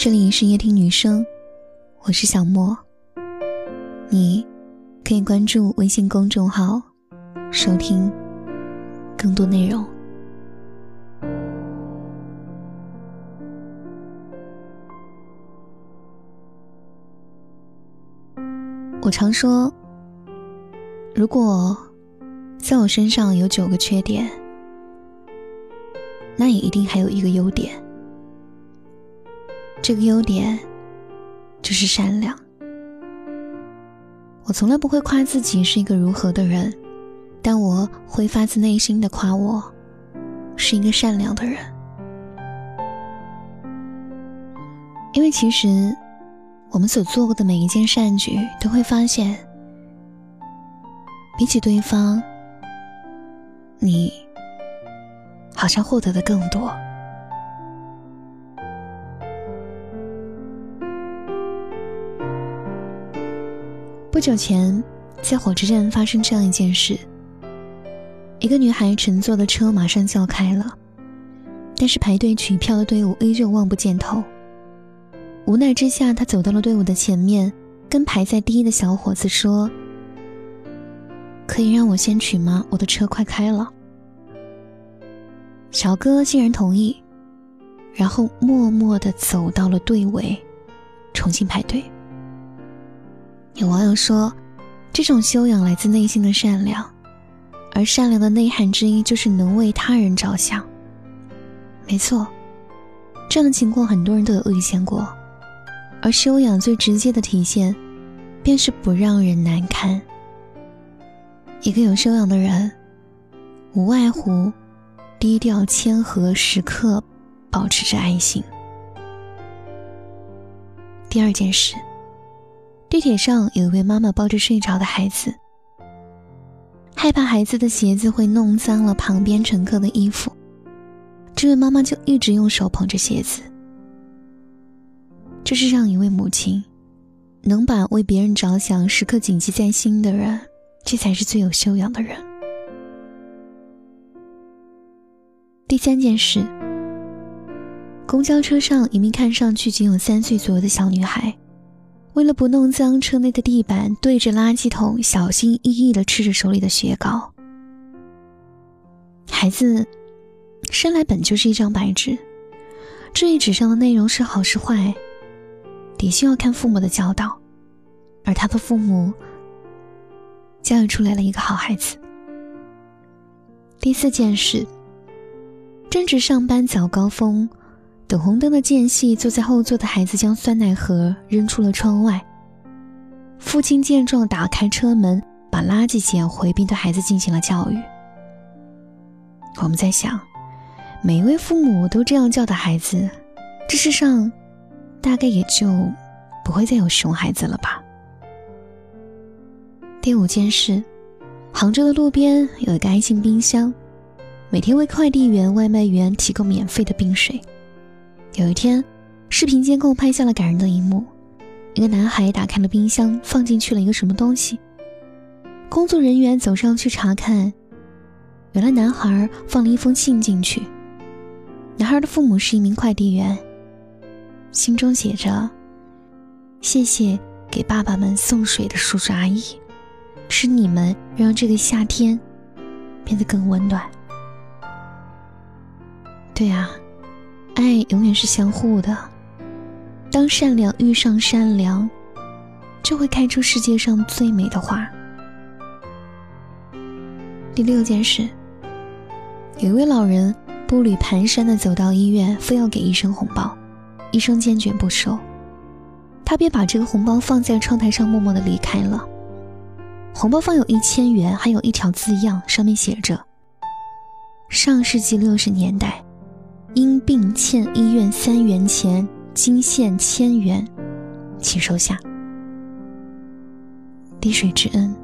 这里是夜听女生，我是小莫。你可以关注微信公众号，收听更多内容。我常说，如果在我身上有九个缺点，那也一定还有一个优点。这个优点就是善良。我从来不会夸自己是一个如何的人，但我会发自内心的夸我是一个善良的人。因为其实我们所做过的每一件善举，都会发现，比起对方，你好像获得的更多。不久前，在火车站发生这样一件事：一个女孩乘坐的车马上就要开了，但是排队取票的队伍依旧望不见头。无奈之下，她走到了队伍的前面，跟排在第一的小伙子说：“可以让我先取吗？我的车快开了。”小哥竟然同意，然后默默地走到了队尾，重新排队。有网友说，这种修养来自内心的善良，而善良的内涵之一就是能为他人着想。没错，这样的情况很多人都有遇见过，而修养最直接的体现，便是不让人难堪。一个有修养的人，无外乎低调谦和，时刻保持着爱心。第二件事。地铁上有一位妈妈抱着睡着的孩子，害怕孩子的鞋子会弄脏了旁边乘客的衣服，这位妈妈就一直用手捧着鞋子。这是让一位母亲能把为别人着想时刻谨记在心的人，这才是最有修养的人。第三件事，公交车上一名看上去仅有三岁左右的小女孩。为了不弄脏车内的地板，对着垃圾桶小心翼翼地吃着手里的雪糕。孩子生来本就是一张白纸，这一纸上的内容是好是坏，得需要看父母的教导。而他的父母教育出来了一个好孩子。第四件事，正值上班早高峰。等红灯的间隙，坐在后座的孩子将酸奶盒扔出了窗外。父亲见状，打开车门，把垃圾捡回，并对孩子进行了教育。我们在想，每一位父母都这样教导孩子，这世上大概也就不会再有熊孩子了吧。第五件事，杭州的路边有一个爱心冰箱，每天为快递员、外卖员提供免费的冰水。有一天，视频监控拍下了感人的一幕：一个男孩打开了冰箱，放进去了一个什么东西。工作人员走上去查看，原来男孩放了一封信进去。男孩的父母是一名快递员，信中写着：“谢谢给爸爸们送水的叔叔阿姨，是你们让这个夏天变得更温暖。”对啊。爱永远是相互的。当善良遇上善良，就会开出世界上最美的花。第六件事，有一位老人步履蹒跚的走到医院，非要给医生红包，医生坚决不收，他便把这个红包放在窗台上，默默的离开了。红包放有一千元，还有一条字样，上面写着：“上世纪六十年代。”因病欠医院三元钱，今现千元，请收下。滴水之恩，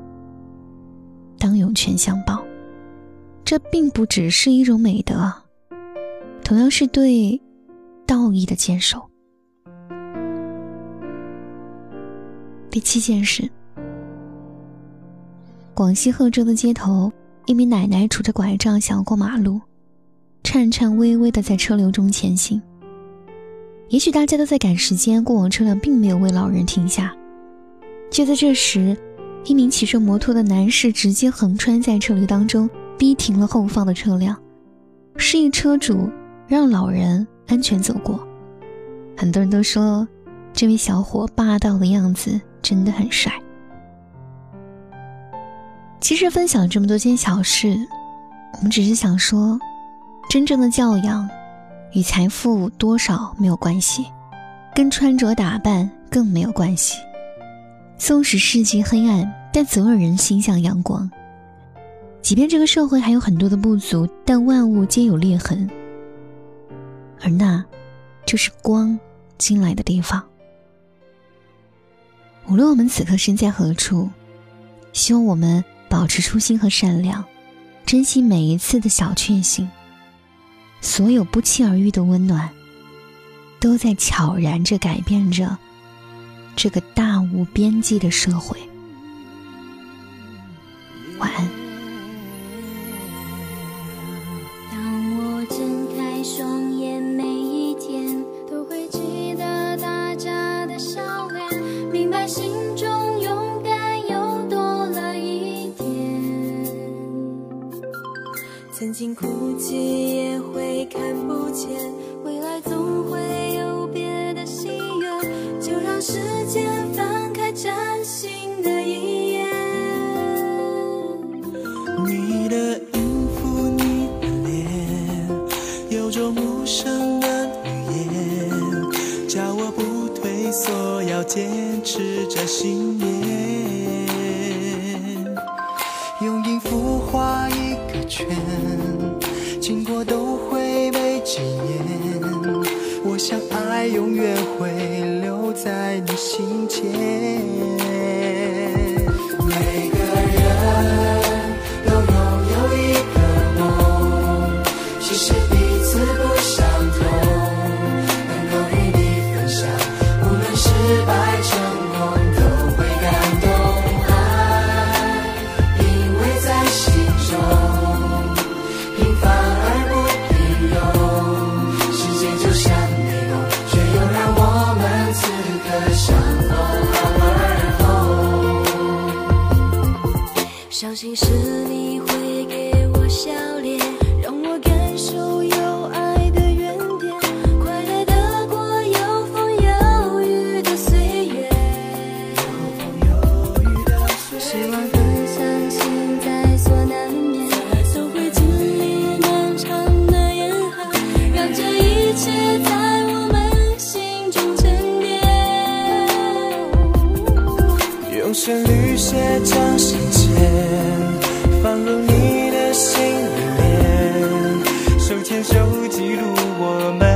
当涌泉相报。这并不只是一种美德，同样是对道义的坚守。第七件事，广西贺州的街头，一名奶奶拄着拐杖想要过马路。颤颤巍巍的在车流中前行，也许大家都在赶时间，过往车辆并没有为老人停下。就在这时，一名骑着摩托的男士直接横穿在车流当中，逼停了后方的车辆，示意车主让老人安全走过。很多人都说，这位小伙霸道的样子真的很帅。其实分享这么多件小事，我们只是想说，真正的教养与财富多少没有关系，跟穿着打扮更没有关系。纵使世界黑暗，但总有人心向阳光。即便这个社会还有很多的不足，但万物皆有裂痕，而那，就是光进来的地方。无论我们此刻身在何处，希望我们。保持初心和善良，珍惜每一次的小确幸。所有不期而遇的温暖，都在悄然着改变着这个大无边际的社会。曾经哭泣也会看不见，未来总会有都会被纪念，我想爱永远会留在你心间。相信是你。记录我们